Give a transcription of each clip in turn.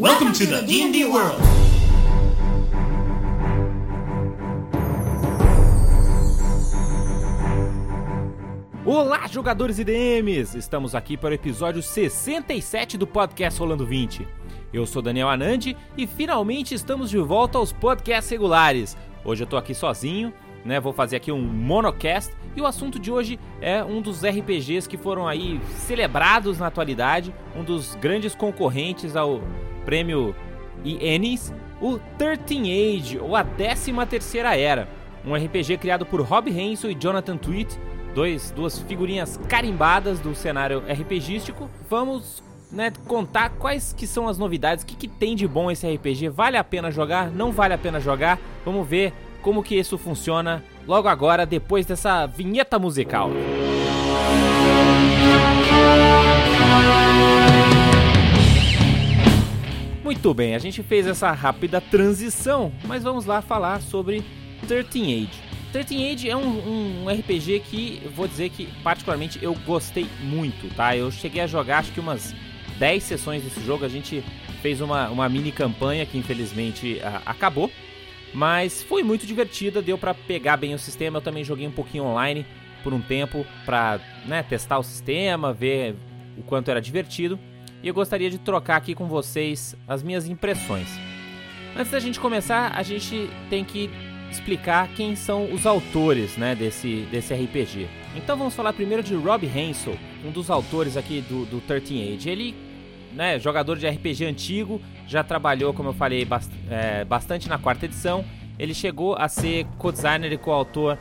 Welcome to the D&D world. Olá, jogadores e DMs! Estamos aqui para o episódio 67 do podcast Rolando 20. Eu sou Daniel Anandi e finalmente estamos de volta aos podcasts regulares. Hoje eu tô aqui sozinho, né? Vou fazer aqui um monocast e o assunto de hoje é um dos RPGs que foram aí celebrados na atualidade, um dos grandes concorrentes ao prêmio Ennis, o 13 Age, ou a 13 terceira era, um RPG criado por Rob Henson e Jonathan Tweet, dois, duas figurinhas carimbadas do cenário RPGístico. Vamos né, contar quais que são as novidades, o que, que tem de bom esse RPG, vale a pena jogar, não vale a pena jogar, vamos ver como que isso funciona logo agora, depois dessa vinheta musical. Muito bem, a gente fez essa rápida transição, mas vamos lá falar sobre 13 Age. 13 Age é um, um, RPG que vou dizer que particularmente eu gostei muito, tá? Eu cheguei a jogar acho que umas 10 sessões desse jogo, a gente fez uma, uma mini campanha que infelizmente a, acabou, mas foi muito divertida, deu para pegar bem o sistema. Eu também joguei um pouquinho online por um tempo para né, testar o sistema, ver o quanto era divertido. E eu gostaria de trocar aqui com vocês as minhas impressões. Antes da gente começar, a gente tem que explicar quem são os autores né, desse, desse RPG. Então vamos falar primeiro de Rob Hensel, um dos autores aqui do, do 13 Age. Ele, né, jogador de RPG antigo, já trabalhou, como eu falei, bast é, bastante na quarta edição. Ele chegou a ser co-designer e co-autor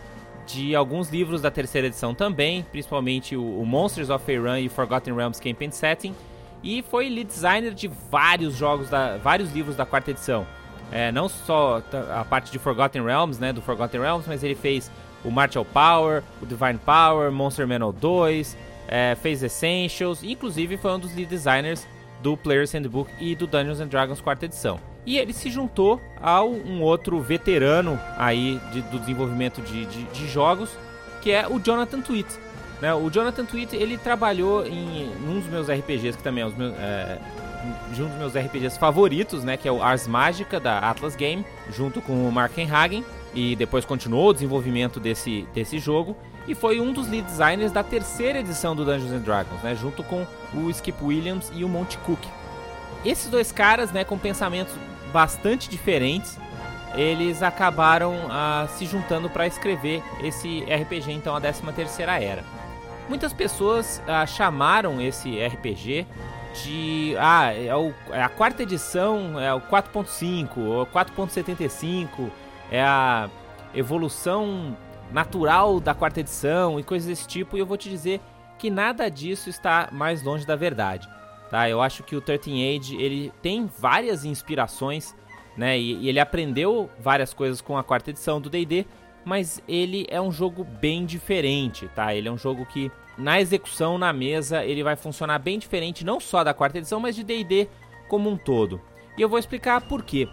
de alguns livros da terceira edição também, principalmente o, o Monsters of Faerun e Forgotten Realms Campaign Setting, e foi lead designer de vários jogos, da, vários livros da quarta edição. É, não só a parte de Forgotten Realms, né, do Forgotten Realms, mas ele fez o Martial Power, o Divine Power, Monster Manual 2, é, fez Essentials, inclusive foi um dos lead designers do Player's Handbook e do Dungeons and Dragons quarta edição. E ele se juntou a um outro veterano aí de, do desenvolvimento de, de, de, jogos, que é o Jonathan Tweet. Né? O Jonathan Tweet ele trabalhou em um dos meus RPGs, que também é, meus, é de um dos meus RPGs favoritos, né, que é o Ars Magica da Atlas Game, junto com o Mark Hagen, e depois continuou o desenvolvimento desse, desse jogo e foi um dos lead designers da terceira edição do Dungeons and Dragons, né, junto com o Skip Williams e o Monty Cook. Esses dois caras, né, com pensamentos bastante diferentes, eles acabaram ah, se juntando para escrever esse RPG, então a 13 terceira era. Muitas pessoas ah, chamaram esse RPG de ah, é, o, é a quarta edição, é o 4.5, ou 4.75, é a evolução natural da quarta edição e coisas desse tipo, e eu vou te dizer que nada disso está mais longe da verdade. Tá? Eu acho que o 13 Age ele tem várias inspirações, né? E, e ele aprendeu várias coisas com a quarta edição do D&D, mas ele é um jogo bem diferente, tá? Ele é um jogo que na execução na mesa ele vai funcionar bem diferente não só da quarta edição, mas de D&D como um todo. E eu vou explicar por quê.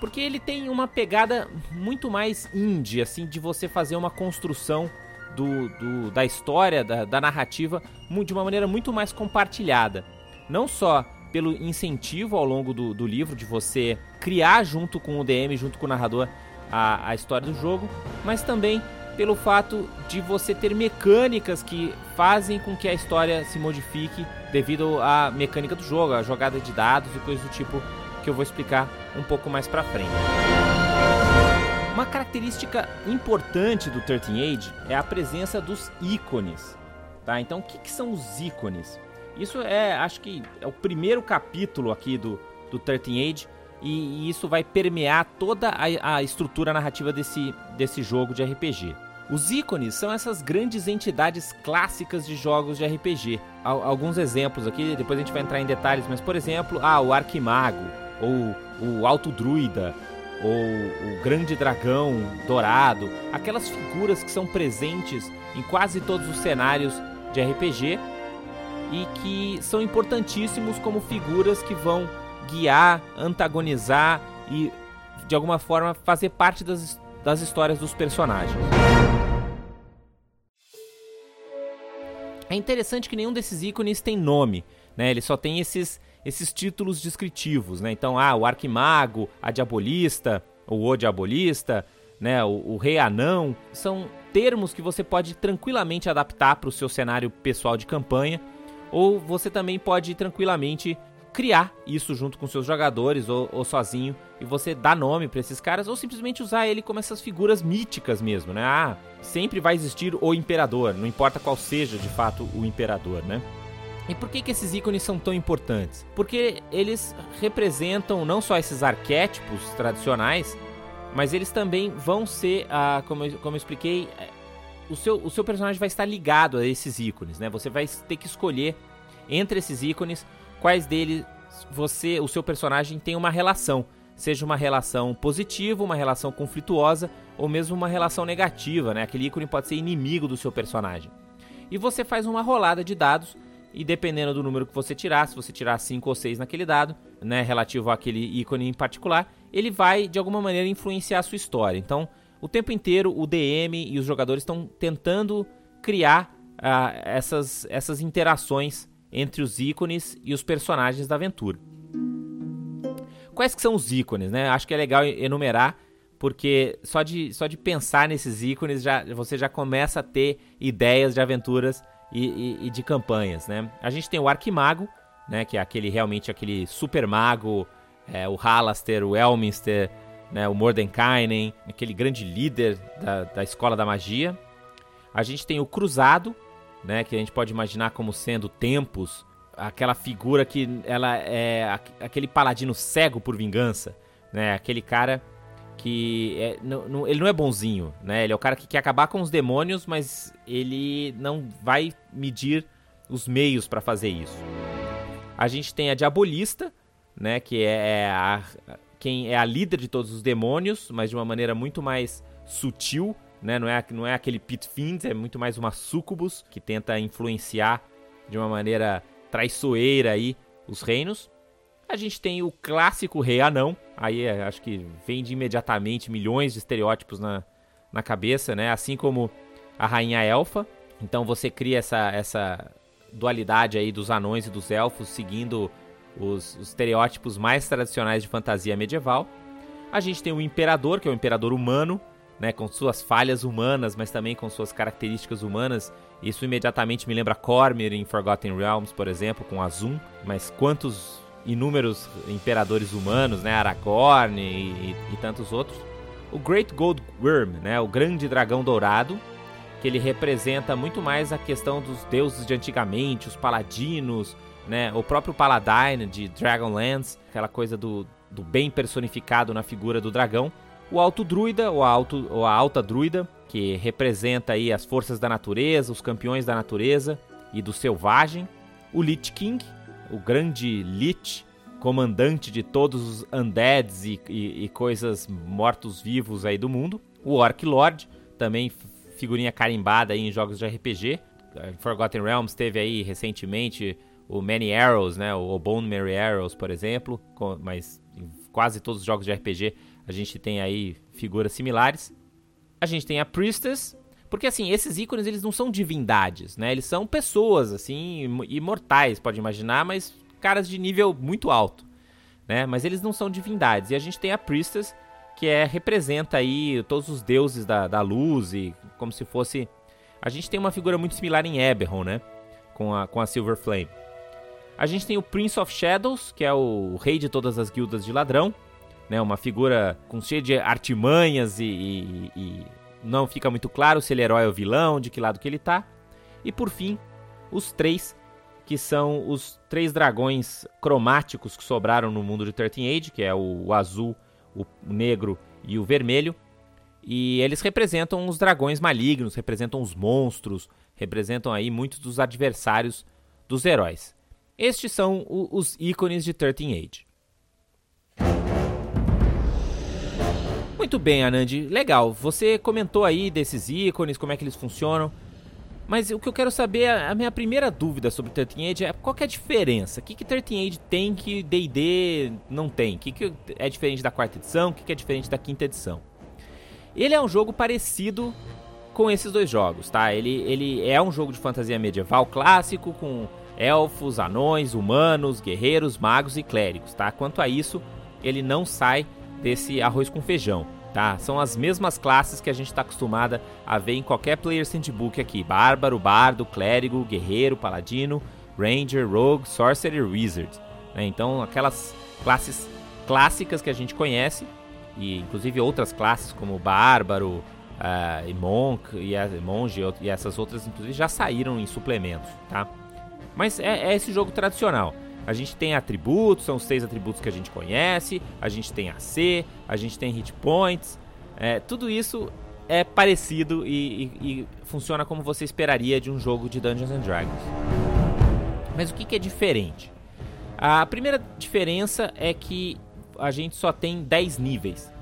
Porque ele tem uma pegada muito mais indie, assim, de você fazer uma construção do, do da história, da, da narrativa, de uma maneira muito mais compartilhada. Não só pelo incentivo ao longo do, do livro de você criar junto com o DM, junto com o narrador, a, a história do jogo, mas também pelo fato de você ter mecânicas que fazem com que a história se modifique devido à mecânica do jogo, a jogada de dados e coisas do tipo que eu vou explicar um pouco mais pra frente. Uma característica importante do 13 Age é a presença dos ícones. Tá? Então, o que, que, são os ícones? Isso é, acho que é o primeiro capítulo aqui do, do 13 Age e, e isso vai permear toda a, a estrutura narrativa desse, desse jogo de RPG. Os ícones são essas grandes entidades clássicas de jogos de RPG. Alguns exemplos aqui, depois a gente vai entrar em detalhes, mas por exemplo, ah, o Arquimago, ou o Alto Druida, ou o Grande Dragão Dourado, aquelas figuras que são presentes em quase todos os cenários de RPG e que são importantíssimos como figuras que vão guiar, antagonizar e de alguma forma fazer parte das, das histórias dos personagens. É interessante que nenhum desses ícones tem nome, né? Ele só tem esses esses títulos descritivos, né? Então, ah, o Arquimago, a Diabolista, ou o Diabolista, né? O, o Rei Anão, são termos que você pode tranquilamente adaptar para o seu cenário pessoal de campanha, ou você também pode tranquilamente criar isso junto com seus jogadores ou, ou sozinho e você dá nome para esses caras ou simplesmente usar ele como essas figuras míticas mesmo, né? Ah, sempre vai existir o imperador, não importa qual seja de fato o imperador, né? E por que, que esses ícones são tão importantes? Porque eles representam não só esses arquétipos tradicionais, mas eles também vão ser, ah, como, eu, como eu expliquei, é, o seu, o seu personagem vai estar ligado a esses ícones, né? Você vai ter que escolher entre esses ícones quais deles você, o seu personagem tem uma relação, seja uma relação positiva, uma relação conflituosa ou mesmo uma relação negativa, né? Aquele ícone pode ser inimigo do seu personagem. E você faz uma rolada de dados e dependendo do número que você tirar, se você tirar 5 ou 6 naquele dado, né, relativo àquele ícone em particular, ele vai de alguma maneira influenciar a sua história. Então, o tempo inteiro o DM e os jogadores estão tentando criar uh, essas, essas interações entre os ícones e os personagens da aventura. Quais que são os ícones, né? Acho que é legal enumerar porque só de, só de pensar nesses ícones já, você já começa a ter ideias de aventuras e, e, e de campanhas, né? A gente tem o Arquimago, né, que é aquele realmente aquele super mago, é, o Halaster, o Elminster, né, o Mordenkainen, aquele grande líder da, da escola da magia. A gente tem o Cruzado, né, que a gente pode imaginar como sendo Tempos, aquela figura que ela é aquele paladino cego por vingança, né, aquele cara que é, não, não, ele não é bonzinho, né? Ele é o cara que quer acabar com os demônios, mas ele não vai medir os meios para fazer isso. A gente tem a Diabolista, né? Que é, é a, quem é a líder de todos os demônios, mas de uma maneira muito mais sutil, né? Não é, não é aquele Pit Fiend, é muito mais uma sucubus que tenta influenciar de uma maneira traiçoeira aí os reinos. A gente tem o clássico rei anão, aí é, acho que vem de imediatamente milhões de estereótipos na, na cabeça, né? Assim como a rainha elfa. Então você cria essa, essa dualidade aí dos anões e dos elfos, seguindo os, os estereótipos mais tradicionais de fantasia medieval. A gente tem o imperador, que é o imperador humano, né, com suas falhas humanas, mas também com suas características humanas. Isso imediatamente me lembra Cormyr em Forgotten Realms, por exemplo, com Azum. Mas quantos inúmeros imperadores humanos, né, Aragorn e, e, e tantos outros. O Great Gold Worm, né, o grande dragão dourado, que ele representa muito mais a questão dos deuses de antigamente, os paladinos, né, o próprio Paladine de Dragonlance, aquela coisa do, do bem personificado na figura do dragão. O Alto Druida, ou a, alto, ou a Alta Druida, que representa aí as forças da natureza, os campeões da natureza e do selvagem. O Lich King, o grande Lich, comandante de todos os undeads e, e, e coisas mortos-vivos aí do mundo. O Orc Lord, também figurinha carimbada aí em jogos de RPG. Forgotten Realms teve aí recentemente o Many Arrows, né, o Bone Mary Arrows, por exemplo, com, mas em quase todos os jogos de RPG a gente tem aí figuras similares. A gente tem a Priestess, porque assim, esses ícones eles não são divindades, né? Eles são pessoas assim, imortais, pode imaginar, mas caras de nível muito alto, né? Mas eles não são divindades. E a gente tem a Priestess, que é representa aí todos os deuses da, da luz e como se fosse a gente tem uma figura muito similar em Eberron, né? Com a, com a Silver Flame. A gente tem o Prince of Shadows, que é o rei de todas as guildas de ladrão, né? Uma figura com cheia de artimanhas e, e, e não fica muito claro se ele é herói ou vilão, de que lado que ele tá. E por fim, os três, que são os três dragões cromáticos que sobraram no mundo de 13 Age, que é o, azul, o negro e o vermelho. E eles representam os dragões malignos, representam os monstros, representam aí muitos dos adversários dos heróis. Estes são os ícones de 13 Age. Muito bem, Anand. Legal. Você comentou aí desses ícones, como é que eles funcionam. Mas o que eu quero saber, a minha primeira dúvida sobre 13 Age é qual é a diferença? O que, que 13 Age tem que D&D não tem? O que, que é diferente da quarta edição? O que, que é diferente da quinta edição? Ele é um jogo parecido com esses dois jogos, tá? Ele, ele é um jogo de fantasia medieval clássico, com elfos, anões, humanos, guerreiros, magos e clérigos, tá? Quanto a isso, ele não sai desse arroz com feijão, tá? São as mesmas classes que a gente está acostumada a ver em qualquer Player's Handbook aqui: bárbaro, bardo, clérigo, guerreiro, paladino, ranger, rogue, sorcerer, wizard. Né? Então, aquelas classes clássicas que a gente conhece e inclusive outras classes como bárbaro, uh, e monk e monge e essas outras inclusive já saíram em suplementos, tá? Mas é, é esse jogo tradicional. A gente tem atributos, são os seis atributos que a gente conhece. A gente tem AC, a gente tem hit points. É, tudo isso é parecido e, e, e, funciona como você esperaria de um jogo de Dungeons and Dragons. Mas o que, que é diferente? A primeira diferença é que a gente só tem 10 níveis.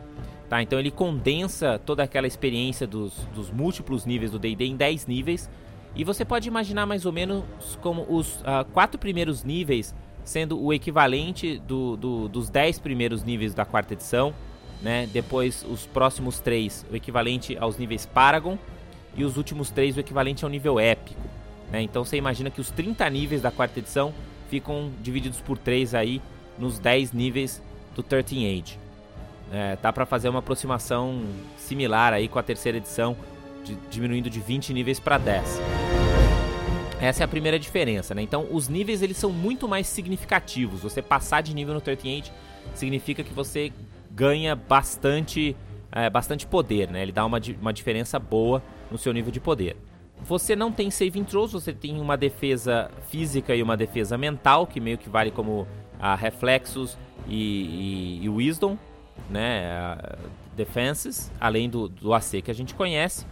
Tá? Então ele condensa toda aquela experiência dos, dos múltiplos níveis do D&D em 10 níveis e você pode imaginar mais ou menos como os uh, quatro primeiros níveis sendo o equivalente do, do, dos dez primeiros níveis da quarta edição, né? Depois os próximos três, o equivalente aos níveis Paragon, e os últimos três, o equivalente ao nível épico. Né? Então você imagina que os 30 níveis da quarta edição ficam divididos por três aí nos 10 níveis do 13 Age. É, tá para fazer uma aproximação similar aí com a terceira edição, de, diminuindo de 20 níveis para 10. Essa é a primeira diferença, né? Então, os níveis eles são muito mais significativos. Você passar de nível no 13 Age significa que você ganha bastante, é, bastante poder, né? Ele dá uma, uma diferença boa no seu nível de poder. Você não tem saving throws, você tem uma defesa física e uma defesa mental, que meio que vale como a reflexos e, e, e wisdom, né? defenses, além do, do AC que a gente conhece.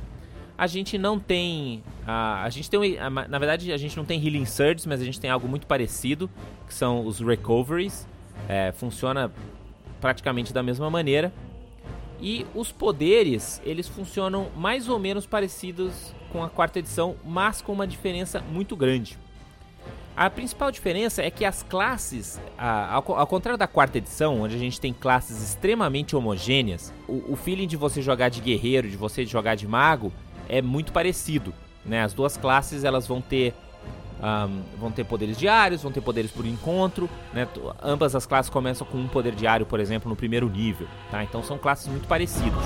A gente não tem. A, a gente tem. A, na verdade, a gente não tem Healing Surges, mas a gente tem algo muito parecido, que são os Recoveries. É, funciona praticamente da mesma maneira. E os poderes, eles funcionam mais ou menos parecidos com a quarta edição, mas com uma diferença muito grande. A principal diferença é que as classes, ao, contrário da quarta edição, onde a gente tem classes extremamente homogêneas, o feeling de você jogar de guerreiro, de você jogar de mago, é muito parecido. Né? As duas classes elas vão ter um, vão ter poderes diários, vão ter poderes por encontro. Né? Ambas as classes começam com um poder diário, por exemplo, no primeiro nível. Tá? Então são classes muito parecidas.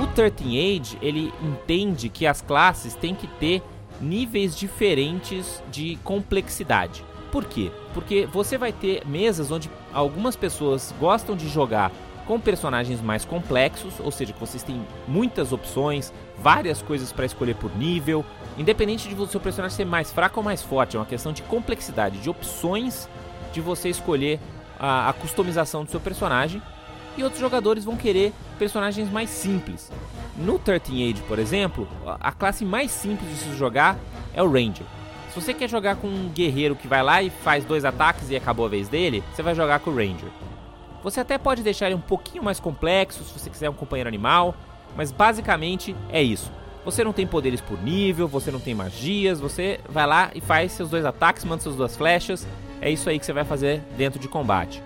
O 13 Age ele entende que as classes têm que ter níveis diferentes de complexidade. Por quê? Porque você vai ter mesas onde algumas pessoas gostam de jogar com personagens mais complexos, ou seja, que vocês têm muitas opções, várias coisas para escolher por nível, independente de o seu personagem ser mais fraco ou mais forte, é uma questão de complexidade, de opções de você escolher a, a customização do seu personagem. E outros jogadores vão querer personagens mais simples. No 13 Age, por exemplo, a classe mais simples de se jogar é o Ranger. Se você quer jogar com um guerreiro que vai lá e faz dois ataques e acabou a vez dele, você vai jogar com o Ranger. Você até pode deixar ele um pouquinho mais complexo se você quiser um companheiro animal, mas basicamente é isso. Você não tem poderes por nível, você não tem magias, você vai lá e faz seus dois ataques, manda suas duas flechas. É isso aí que você vai fazer dentro de combate.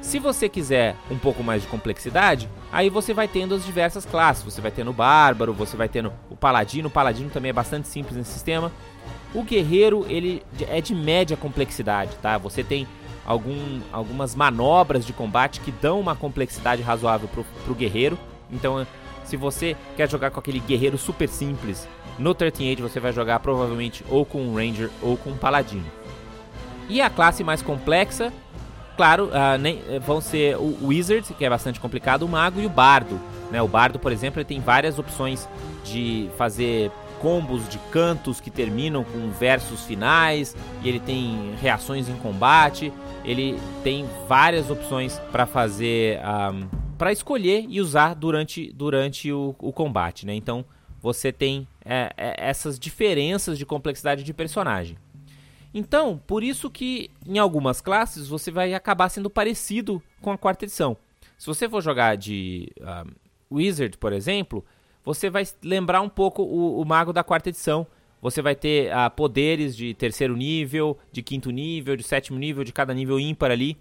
Se você quiser um pouco mais de complexidade, aí você vai tendo as diversas classes. Você vai tendo o bárbaro, você vai tendo o paladino. O paladino também é bastante simples nesse sistema. O guerreiro, ele é de média complexidade, tá? Você tem algum, algumas manobras de combate que dão uma complexidade razoável pro, pro guerreiro. Então, se você quer jogar com aquele guerreiro super simples, no 13 Age você vai jogar provavelmente ou com um Ranger ou com um Paladino. E a classe mais complexa, claro, uh, nem, vão ser o Wizard, que é bastante complicado, o Mago e o Bardo. Né? O Bardo, por exemplo, ele tem várias opções de fazer combos de cantos que terminam com versos finais, e ele tem reações em combate, ele tem várias opções para fazer, um, para escolher e usar durante, durante o, o combate, né? Então você tem é, é, essas diferenças de complexidade de personagem. Então, por isso que em algumas classes você vai acabar sendo parecido com a quarta edição. Se você for jogar de um, Wizard, por exemplo, você vai lembrar um pouco o, o mago da quarta edição. Você vai ter uh, poderes de terceiro nível, de quinto nível, de sétimo nível, de cada nível ímpar ali.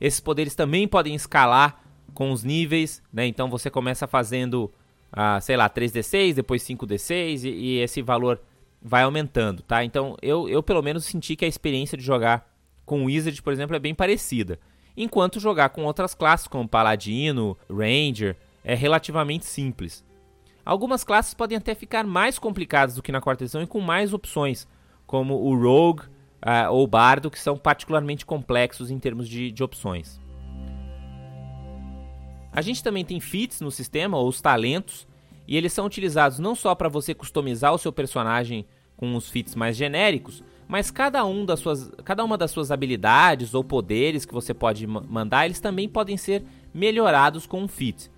Esses poderes também podem escalar com os níveis, né? Então você começa fazendo, uh, sei lá, 3d6, depois 5d6 e, e esse valor vai aumentando, tá? Então eu, eu pelo menos senti que a experiência de jogar com o Wizard, por exemplo, é bem parecida. Enquanto jogar com outras classes, como Paladino, Ranger, é relativamente simples. Algumas classes podem até ficar mais complicadas do que na quarta edição e com mais opções, como o Rogue uh, ou Bardo, que são particularmente complexos em termos de, de opções. A gente também tem feats no sistema, ou os talentos, e eles são utilizados não só para você customizar o seu personagem com os feats mais genéricos, mas cada, um das suas, cada uma das suas habilidades ou poderes que você pode mandar, eles também podem ser melhorados com um feat.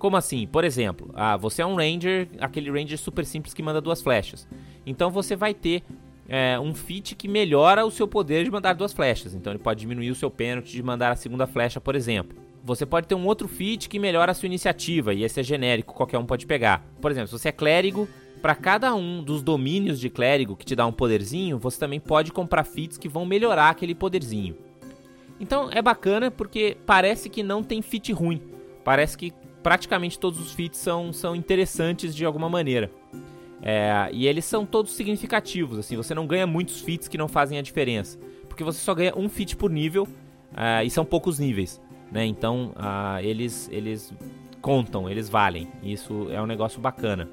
Como assim? Por exemplo, ah, você é um ranger, aquele ranger super simples que manda duas flechas. Então você vai ter é, um feat que melhora o seu poder de mandar duas flechas. Então ele pode diminuir o seu pênalti de mandar a segunda flecha, por exemplo. Você pode ter um outro feat que melhora a sua iniciativa, e esse é genérico, qualquer um pode pegar. Por exemplo, se você é clérigo, para cada um dos domínios de clérigo que te dá um poderzinho, você também pode comprar feats que vão melhorar aquele poderzinho. Então é bacana porque parece que não tem feat ruim. Parece que praticamente todos os feats são, são interessantes de alguma maneira. É, e eles são todos significativos, assim, você não ganha muitos feats que não fazem a diferença. Porque você só ganha um feat por nível, uh, e são poucos níveis né? Então uh, eles eles contam, eles valem. Isso é um negócio bacana.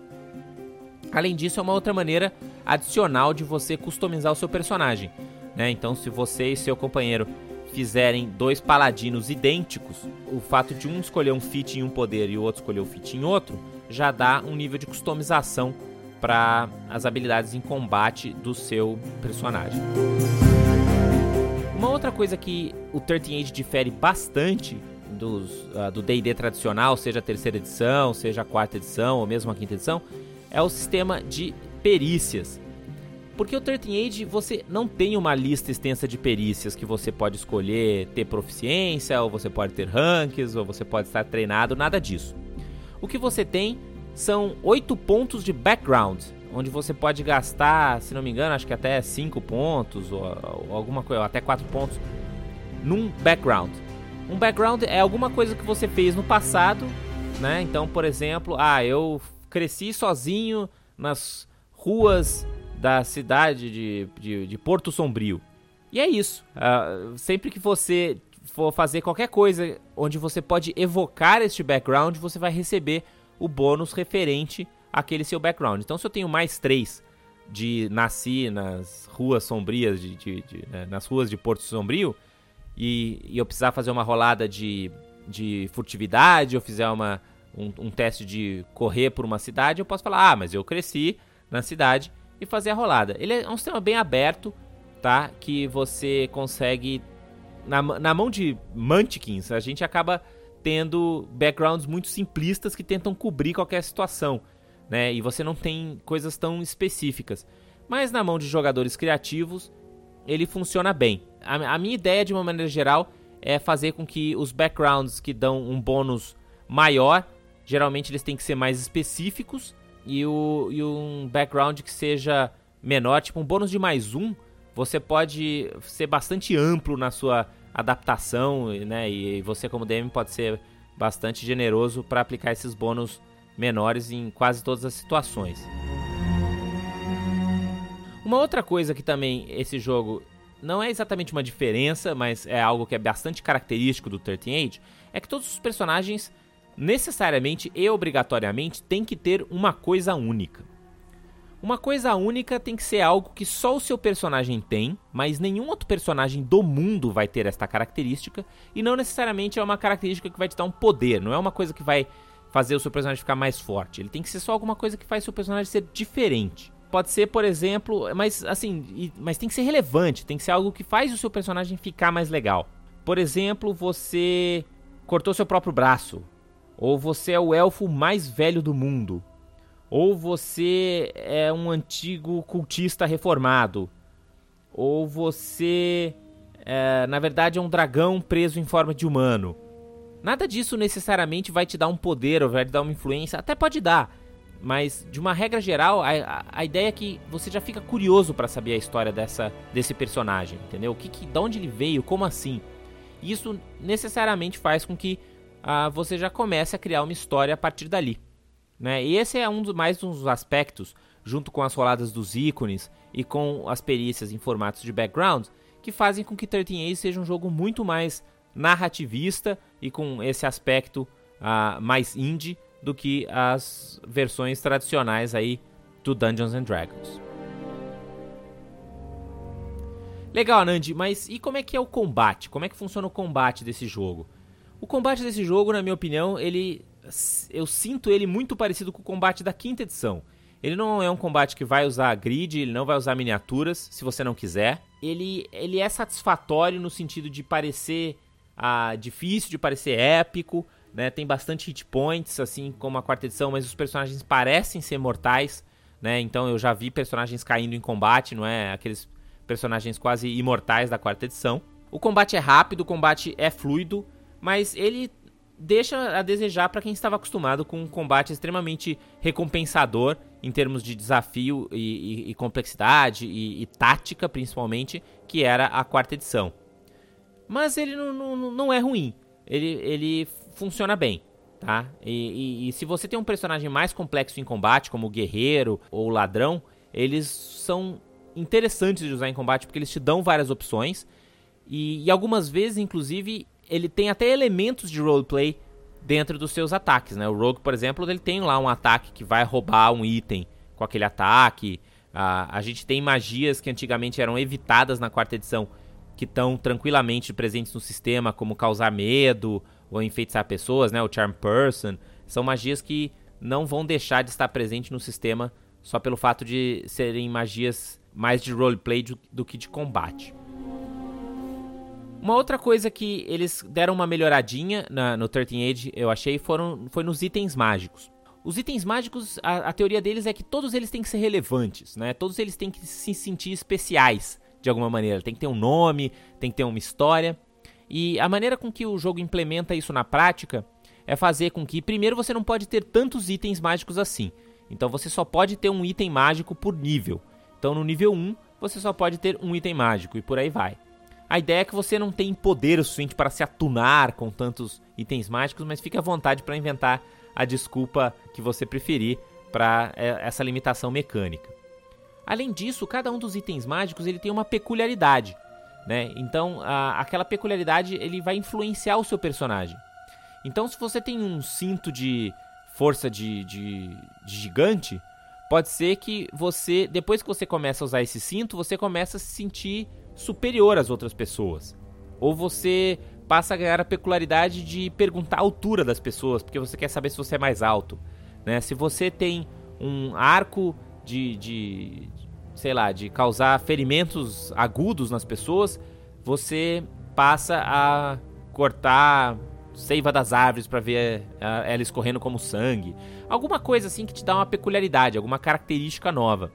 Além disso, é uma outra maneira adicional de você customizar o seu personagem. Né? Então, se você e seu companheiro fizerem dois paladinos idênticos, o fato de um escolher um feat em um poder e o outro escolher o um feat em outro, já dá um nível de customização para as habilidades em combate do seu personagem. Uma outra coisa que o 13 Age difere bastante dos, uh, do D&D tradicional, seja a terceira edição, seja a quarta edição ou mesmo a quinta edição, é o sistema de perícias. Porque o 13 Age você não tem uma lista extensa de perícias que você pode escolher ter proficiência, ou você pode ter ranks, ou você pode estar treinado, nada disso. O que você tem são oito pontos de background, onde você pode gastar, se não me engano, acho que até 5 pontos ou, ou alguma coisa, até 4 pontos num background. Um background é alguma coisa que você fez no passado, né? Então, por exemplo, ah, eu cresci sozinho nas ruas da cidade de, de, de Porto Sombrio. E é isso. Uh, sempre que você for fazer qualquer coisa onde você pode evocar este background, você vai receber o bônus referente aquele seu background. Então, se eu tenho mais três de nasci nas ruas sombrias, de, de, de né, nas ruas de Porto Sombrio, e, e, eu precisar fazer uma rolada de, de furtividade, eu fizer uma, um, um, teste de correr por uma cidade, eu posso falar, ah, mas eu cresci na cidade e fazer a rolada. Ele é um sistema bem aberto, tá? Que você consegue. Na, na mão de Mantikins, a gente acaba tendo backgrounds muito simplistas que tentam cobrir qualquer situação né? E você não tem coisas tão específicas. Mas na mão de jogadores criativos, ele funciona bem. A, a minha ideia, de uma maneira geral, é fazer com que os backgrounds que dão um bônus maior, geralmente eles têm que ser mais específicos, e, o, e um background que seja menor, tipo um bônus de mais um, você pode ser bastante amplo na sua adaptação, né? E você como DM pode ser bastante generoso para aplicar esses bônus menores em quase todas as situações. Uma outra coisa que também esse jogo não é exatamente uma diferença, mas é algo que é bastante característico do 13 Age, é que todos os personagens necessariamente e obrigatoriamente têm que ter uma coisa única. Uma coisa única tem que ser algo que só o seu personagem tem, mas nenhum outro personagem do mundo vai ter esta característica, e não necessariamente é uma característica que vai te dar um poder, não é uma coisa que vai fazer o seu personagem ficar mais forte. Ele tem que ser só alguma coisa que faz o seu personagem ser diferente. Pode ser, por exemplo, mas assim, mas tem que ser relevante, tem que ser algo que faz o seu personagem ficar mais legal. Por exemplo, você cortou seu próprio braço, ou você é o elfo mais velho do mundo, ou você é um antigo cultista reformado, ou você, é, na verdade, é um dragão preso em forma de humano. Nada disso necessariamente vai te dar um poder ou vai te dar uma influência, até pode dar, mas de uma regra geral, a, a, a ideia é que você já fica curioso para saber a história dessa, desse personagem, entendeu? O que, que, de onde ele veio, como assim? Isso necessariamente faz com que ah, você já comece a criar uma história a partir dali. Né? E esse é um dos, mais dos aspectos, junto com as roladas dos ícones e com as perícias em formatos de background, que fazem com que 13 Age seja um jogo muito mais narrativista e com esse aspecto uh, mais indie do que as versões tradicionais aí do Dungeons and Dragons. Legal, Nandi, mas e como é que é o combate? Como é que funciona o combate desse jogo? O combate desse jogo, na minha opinião, ele eu sinto ele muito parecido com o combate da quinta edição. Ele não é um combate que vai usar grid, ele não vai usar miniaturas, se você não quiser. Ele, ele é satisfatório no sentido de parecer ah, difícil, de parecer épico, né? Tem bastante hit points, assim como a quarta edição, mas os personagens parecem ser mortais, né? Então eu já vi personagens caindo em combate, não é? Aqueles personagens quase imortais da quarta edição. O combate é rápido, o combate é fluido, mas ele deixa a desejar para quem estava acostumado com um combate extremamente recompensador em termos de desafio e, e, e complexidade e, e, tática, principalmente, que era a quarta edição. Mas ele não, não, não é ruim, ele, ele funciona bem. Tá? E, se você tem um personagem mais complexo em combate, como guerreiro ou ladrão, eles são interessantes de usar em combate porque eles te dão várias opções e algumas vezes, inclusive, ele tem até elementos de roleplay dentro dos seus ataques, né? O Rogue, por exemplo, ele tem lá um ataque que vai roubar um item com aquele ataque. a gente tem magias que antigamente eram evitadas na quarta edição, que estão tranquilamente presentes no sistema, como causar medo ou enfeitiçar pessoas, né? O Charm Person. São magias que não vão deixar de estar presente no sistema só pelo fato de serem magias mais de roleplay do, do que de combate. Uma outra coisa que eles deram uma melhoradinha na, no 13 Age, eu achei, foram, foi nos itens mágicos. Os itens mágicos, a, a, teoria deles é que todos eles têm que ser relevantes, né? Todos eles têm que se sentir especiais de alguma maneira. Tem que ter um nome, tem que ter uma história. E a maneira com que o jogo implementa isso na prática é fazer com que, primeiro, você não pode ter tantos itens mágicos assim. Então você só pode ter um item mágico por nível. Então no nível 1, você só pode ter um item mágico e por aí vai. A ideia é que você não tem poder o suficiente para se atunar com tantos itens mágicos, mas fique à vontade para inventar a desculpa que você preferir para é, essa limitação mecânica. Além disso, cada um dos itens mágicos ele tem uma peculiaridade, né? Então, a, aquela peculiaridade ele vai influenciar o seu personagem. Então, se você tem um cinto de força de, de, de gigante, pode ser que você, depois que você começa a usar esse cinto, você começa a se sentir superior às outras pessoas. Ou você passa a ganhar a peculiaridade de perguntar a altura das pessoas, porque você quer saber se você é mais alto. Né? Se você tem um arco de, de, sei lá, de causar ferimentos agudos nas pessoas, você passa a cortar seiva das árvores para ver ela escorrendo como sangue. Alguma coisa assim que te dá uma peculiaridade, alguma característica nova.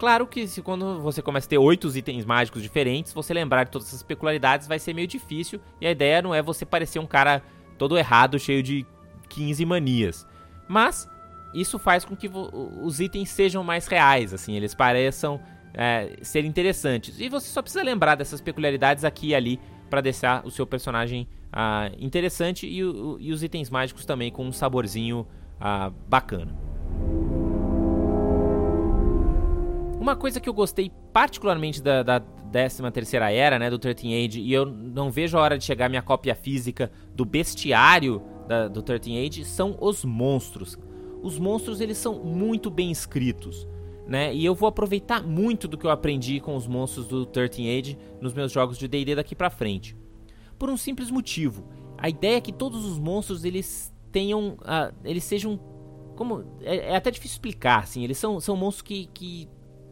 Claro que se quando você começa a ter oito itens mágicos diferentes, você lembrar de todas essas peculiaridades vai ser meio difícil. E a ideia não é você parecer um cara todo errado, cheio de 15 manias. Mas isso faz com que os itens sejam mais reais, assim, eles pareçam é, ser interessantes. E você só precisa lembrar dessas peculiaridades aqui e ali para deixar o seu personagem ah, interessante e, e, os itens mágicos também com um saborzinho ah, bacana. Uma coisa que eu gostei particularmente da, da 13 terceira era, né, do 13 Age, e eu não vejo a hora de chegar minha cópia física do bestiário da, do 13 Age, são os monstros. Os monstros, eles são muito bem escritos, né, e eu vou aproveitar muito do que eu aprendi com os monstros do 13 Age nos meus jogos de D&D daqui pra frente. Por um simples motivo. A ideia é que todos os monstros, eles tenham, uh, eles sejam como é, é, até difícil explicar, assim. Eles são, são monstros que, que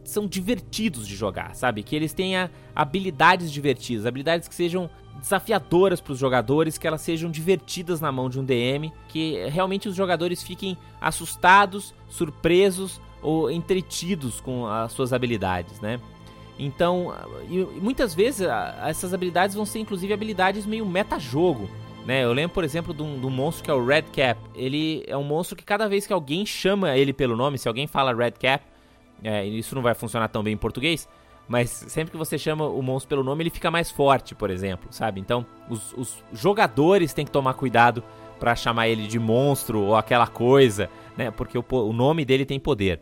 são divertidos de jogar, sabe? Que eles tenham habilidades divertidas, habilidades que sejam desafiadoras para os jogadores, que elas sejam divertidas na mão de um DM, que realmente os jogadores fiquem assustados, surpresos ou entretidos com as suas habilidades, né? Então, muitas vezes essas habilidades vão ser inclusive habilidades meio meta-jogo. Né? Eu lembro, por exemplo, de um, de um, monstro que é o Red Cap. Ele é um monstro que cada vez que alguém chama ele pelo nome, se alguém fala Red Cap, é, isso não vai funcionar tão bem em português, mas sempre que você chama o monstro pelo nome, ele fica mais forte, por exemplo, sabe? Então, os, os jogadores têm que tomar cuidado para chamar ele de monstro ou aquela coisa, né? Porque o, o nome dele tem poder.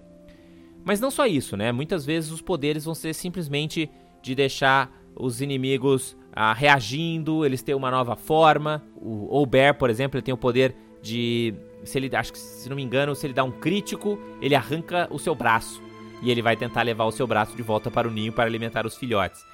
Mas não só isso, né? Muitas vezes os poderes vão ser simplesmente de deixar os inimigos ah, reagindo, eles têm uma nova forma. O Ober, por exemplo, ele tem o poder de. Se ele, acho que, se não me engano, se ele dá um crítico, ele arranca o seu braço. E ele vai tentar levar o seu braço de volta para o ninho para alimentar os filhotes.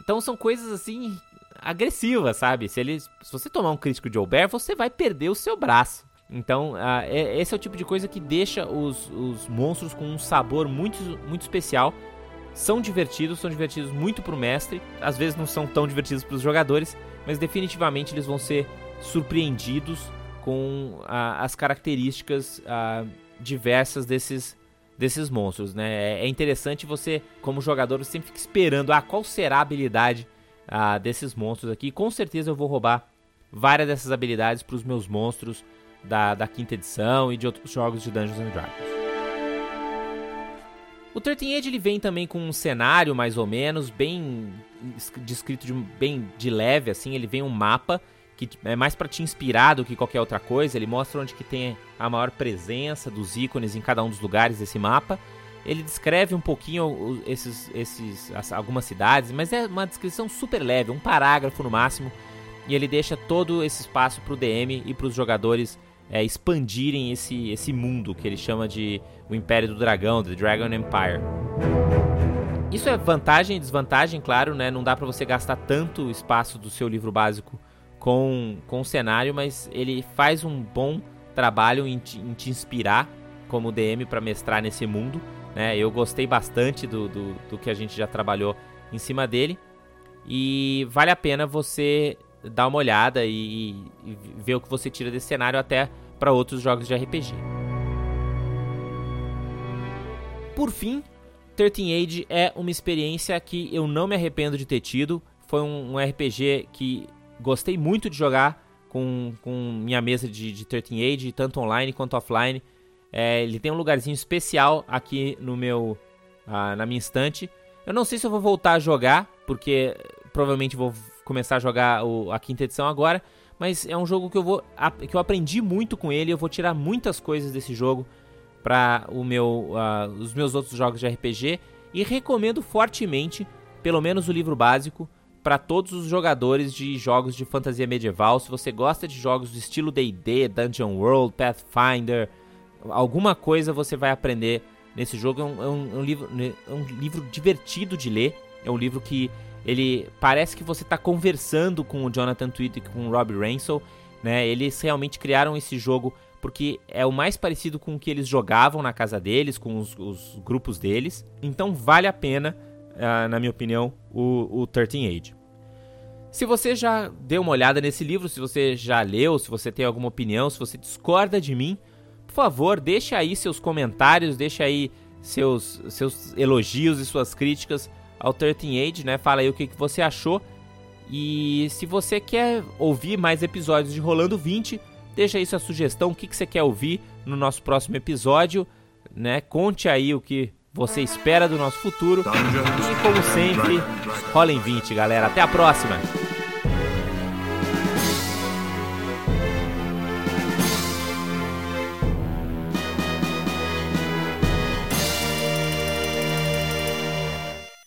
Então são coisas assim agressivas, sabe? Se, ele, se você tomar um crítico de Ober, você vai perder o seu braço. Então, uh, é, esse é o tipo de coisa que deixa os, os monstros com um sabor muito, muito especial. São divertidos, são divertidos muito pro mestre. Às vezes não são tão divertidos para os jogadores, mas definitivamente eles vão ser surpreendidos com uh, as características uh, diversas desses, desses monstros, né? É, é interessante você, como jogador, sempre fica esperando, ah, qual será a habilidade desses monstros aqui. Com certeza eu vou roubar várias dessas habilidades para os meus monstros da, da quinta edição e de outros jogos de Dungeons and Dragons. O 13 Age ele vem também com um cenário mais ou menos bem descrito de bem de leve assim, ele vem um mapa que é mais para te inspirar do que qualquer outra coisa, ele mostra onde que tem a maior presença dos ícones em cada um dos lugares desse mapa. Ele descreve um pouquinho esses, esses algumas cidades, mas é uma descrição super leve, um parágrafo no máximo, e ele deixa todo esse espaço para o DM e para os jogadores é, expandirem esse, esse mundo que ele chama de o Império do Dragão, The Dragon Empire. Isso é vantagem e desvantagem, claro, né? Não dá para você gastar tanto espaço do seu livro básico com, com o cenário, mas ele faz um bom trabalho em te, em te inspirar como DM para mestrar nesse mundo. Né? Eu gostei bastante do, do, do que a gente já trabalhou em cima dele. E vale a pena você dar uma olhada e, e ver o que você tira desse cenário até para outros jogos de RPG. Por fim, 13 Age é uma experiência que eu não me arrependo de ter tido. Foi um, um RPG que gostei muito de jogar com, com minha mesa de, de 13 Age, tanto online quanto offline. É, ele tem um lugarzinho especial aqui no meu ah, na minha estante. Eu não sei se eu vou voltar a jogar, porque provavelmente vou começar a jogar o, a quinta edição agora, mas é um jogo que eu vou que eu aprendi muito com ele, eu vou tirar muitas coisas desse jogo para o meu uh, os meus outros jogos de RPG e recomendo fortemente, pelo menos o livro básico, para todos os jogadores de jogos de fantasia medieval. Se você gosta de jogos do estilo D&D, Dungeon World, Pathfinder, alguma coisa você vai aprender nesse jogo. É um, é um, é um livro, né, é um livro divertido de ler. É um livro que ele parece que você está conversando com o Jonathan Tweed e com o Rob Ransel, né? Eles realmente criaram esse jogo porque é o mais parecido com o que eles jogavam na casa deles, com os, os grupos deles. Então vale a pena, na minha opinião, o, o 13 Age. Se você já deu uma olhada nesse livro, se você já leu, se você tem alguma opinião, se você discorda de mim, por favor, deixe aí seus comentários, deixe aí seus, seus elogios e suas críticas ao 13 Age, né? Fala aí o que, que você achou. E se você quer ouvir mais episódios de Rolando 20, deixa aí sua sugestão, o que, que você quer ouvir no nosso próximo episódio, né? Conte aí o que você espera do nosso futuro. E como sempre, rolem 20, galera. Até a próxima!